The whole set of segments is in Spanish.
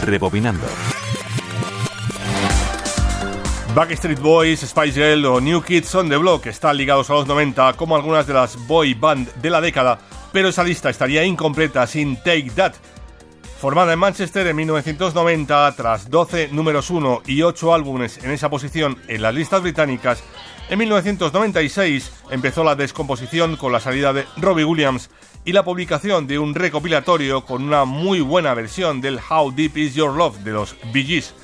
Rebobinando. Backstreet Boys, Spice Girl o New Kids on the Block están ligados a los 90 como algunas de las boy band de la década, pero esa lista estaría incompleta sin Take That. Formada en Manchester en 1990, tras 12 números 1 y 8 álbumes en esa posición en las listas británicas, en 1996 empezó la descomposición con la salida de Robbie Williams y la publicación de un recopilatorio con una muy buena versión del How Deep Is Your Love de los Bee Gees.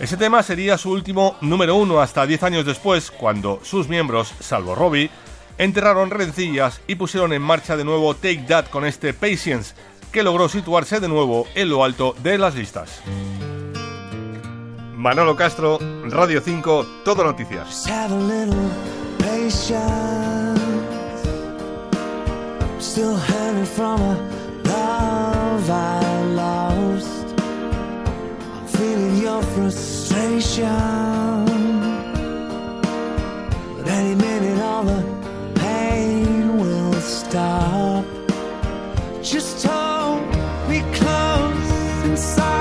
Ese tema sería su último número uno hasta 10 años después, cuando sus miembros, salvo Robbie, enterraron rencillas y pusieron en marcha de nuevo Take That con este Patience, que logró situarse de nuevo en lo alto de las listas. Manolo Castro, Radio 5, Todo Noticias. feeling your frustration. But any minute, all the pain will stop. Just close inside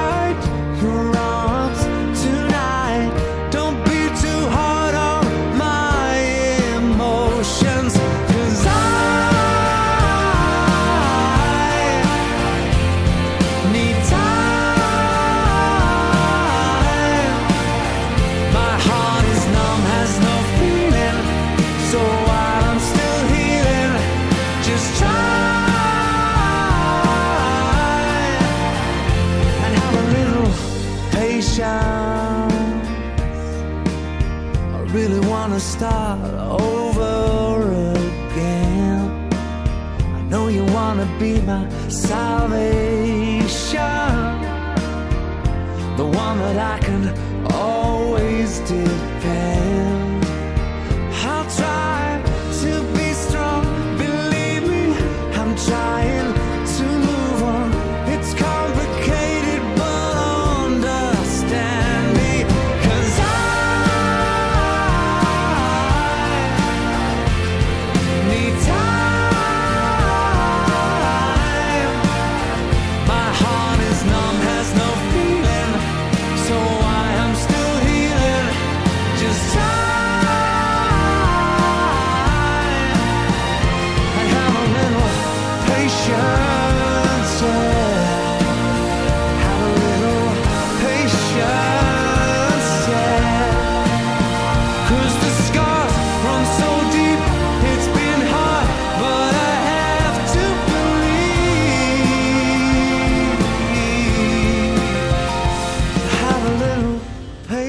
patience. I really wanna start over again. I know you wanna be my salvation, the one that I can always depend. soul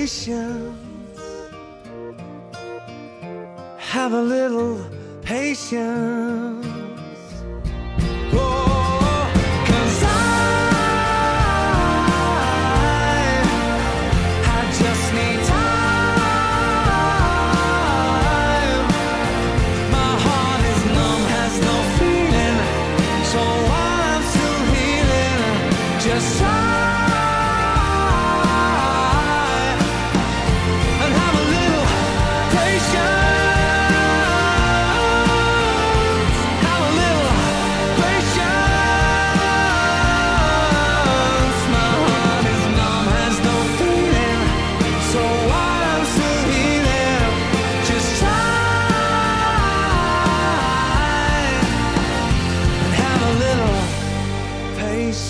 patience. Have a little patience.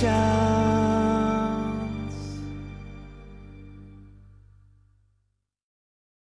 笑。